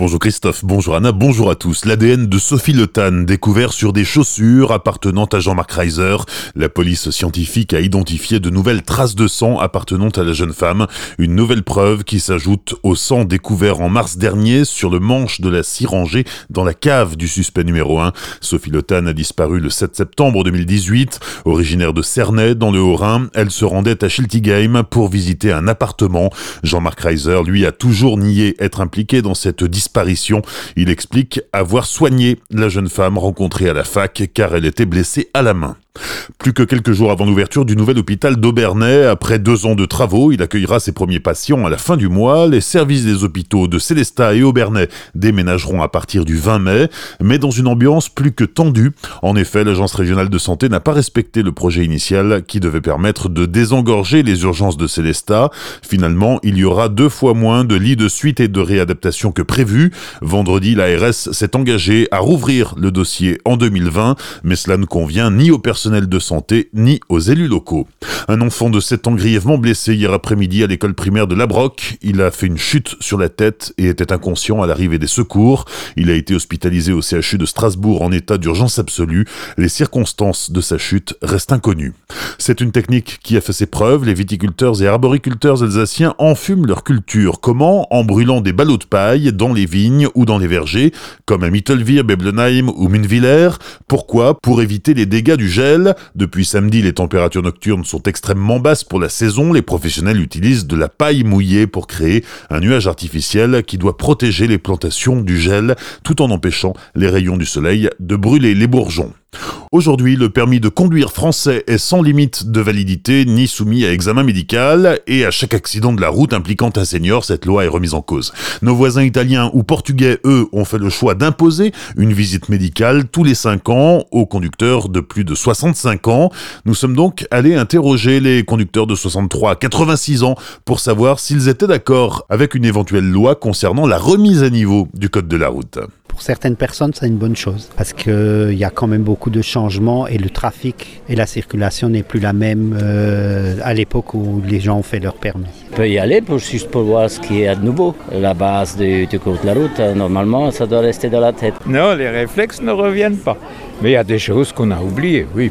Bonjour Christophe, bonjour Anna, bonjour à tous. L'ADN de Sophie Le découvert sur des chaussures appartenant à Jean-Marc Reiser. La police scientifique a identifié de nouvelles traces de sang appartenant à la jeune femme. Une nouvelle preuve qui s'ajoute au sang découvert en mars dernier sur le manche de la scie rangée dans la cave du suspect numéro 1. Sophie Le a disparu le 7 septembre 2018. Originaire de Cernay, dans le Haut-Rhin, elle se rendait à Schiltigheim pour visiter un appartement. Jean-Marc Reiser, lui, a toujours nié être impliqué dans cette disparition il explique avoir soigné la jeune femme rencontrée à la fac car elle était blessée à la main. Plus que quelques jours avant l'ouverture du nouvel hôpital d'Aubernay, après deux ans de travaux, il accueillera ses premiers patients à la fin du mois. Les services des hôpitaux de Célestat et Aubernay déménageront à partir du 20 mai, mais dans une ambiance plus que tendue. En effet, l'Agence régionale de santé n'a pas respecté le projet initial qui devait permettre de désengorger les urgences de Célestat. Finalement, il y aura deux fois moins de lits de suite et de réadaptation que prévu. Vendredi, l'ARS s'est engagée à rouvrir le dossier en 2020, mais cela ne convient ni aux personnes de santé ni aux élus locaux. Un enfant de 7 ans grièvement blessé hier après-midi à l'école primaire de Labroc. Il a fait une chute sur la tête et était inconscient à l'arrivée des secours. Il a été hospitalisé au CHU de Strasbourg en état d'urgence absolue. Les circonstances de sa chute restent inconnues. C'est une technique qui a fait ses preuves. Les viticulteurs et arboriculteurs alsaciens enfument leur culture. Comment? En brûlant des ballots de paille dans les vignes ou dans les vergers, comme à Mittelwihr, Beblenheim ou Munviller. Pourquoi? Pour éviter les dégâts du gel depuis samedi, les températures nocturnes sont extrêmement basses pour la saison. Les professionnels utilisent de la paille mouillée pour créer un nuage artificiel qui doit protéger les plantations du gel tout en empêchant les rayons du soleil de brûler les bourgeons. Aujourd'hui, le permis de conduire français est sans limite de validité ni soumis à examen médical et à chaque accident de la route impliquant un senior, cette loi est remise en cause. Nos voisins italiens ou portugais, eux, ont fait le choix d'imposer une visite médicale tous les 5 ans aux conducteurs de plus de 65 ans. Nous sommes donc allés interroger les conducteurs de 63 à 86 ans pour savoir s'ils étaient d'accord avec une éventuelle loi concernant la remise à niveau du code de la route pour certaines personnes, c'est une bonne chose parce qu'il y a quand même beaucoup de changements et le trafic et la circulation n'est plus la même euh, à l'époque où les gens ont fait leur permis. On peut y aller pour, juste pour voir ce qui est à nouveau. La base du, du code de la route, euh, normalement, ça doit rester dans la tête. Non, les réflexes ne reviennent pas. Mais il y a des choses qu'on a oubliées, oui.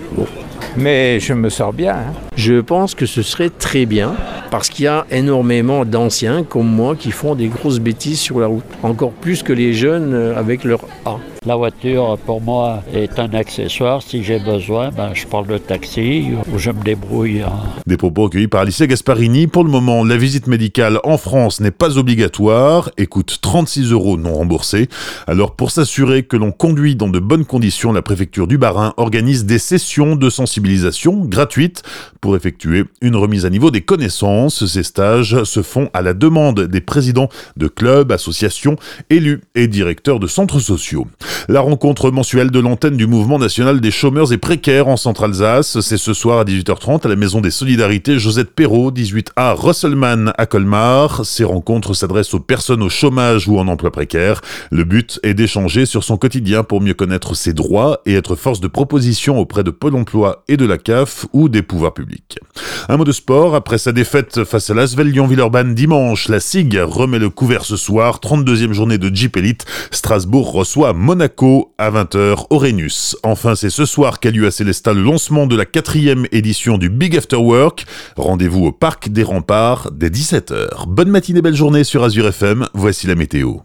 Mais je me sors bien. Hein. Je pense que ce serait très bien parce qu'il y a énormément d'anciens comme moi qui font des grosses bêtises sur la route. Encore plus que les jeunes euh, avec leur A. La voiture, pour moi, est un accessoire. Si j'ai besoin, ben, je parle de taxi ou je me débrouille. Des propos accueillis par Alicia Gasparini. Pour le moment, la visite médicale en France n'est pas obligatoire et coûte 36 euros non remboursés. Alors, pour s'assurer que l'on conduit dans de bonnes conditions, la préfecture du Bas-Rhin organise des sessions de sensibilisation gratuites pour effectuer une remise à niveau des connaissances. Ces stages se font à la demande des présidents de clubs, associations, élus et directeurs de centres sociaux. La rencontre mensuelle de l'antenne du mouvement national des chômeurs et précaires en Centre-Alsace, c'est ce soir à 18h30 à la Maison des Solidarités Josette Perrault, 18A Russellman à Colmar. Ces rencontres s'adressent aux personnes au chômage ou en emploi précaire. Le but est d'échanger sur son quotidien pour mieux connaître ses droits et être force de proposition auprès de Pôle emploi et de la CAF ou des pouvoirs publics. Un mot de sport, après sa défaite face à l'Asvel Lyon-Villeurbanne dimanche, la SIG remet le couvert ce soir, 32e journée de. Strasbourg reçoit Monaco à 20h au Rhenus. Enfin, c'est ce soir qu'a lieu à Célestat le lancement de la quatrième édition du Big After Work. Rendez-vous au Parc des Remparts dès 17h. Bonne matinée, belle journée sur Azure FM, voici la météo.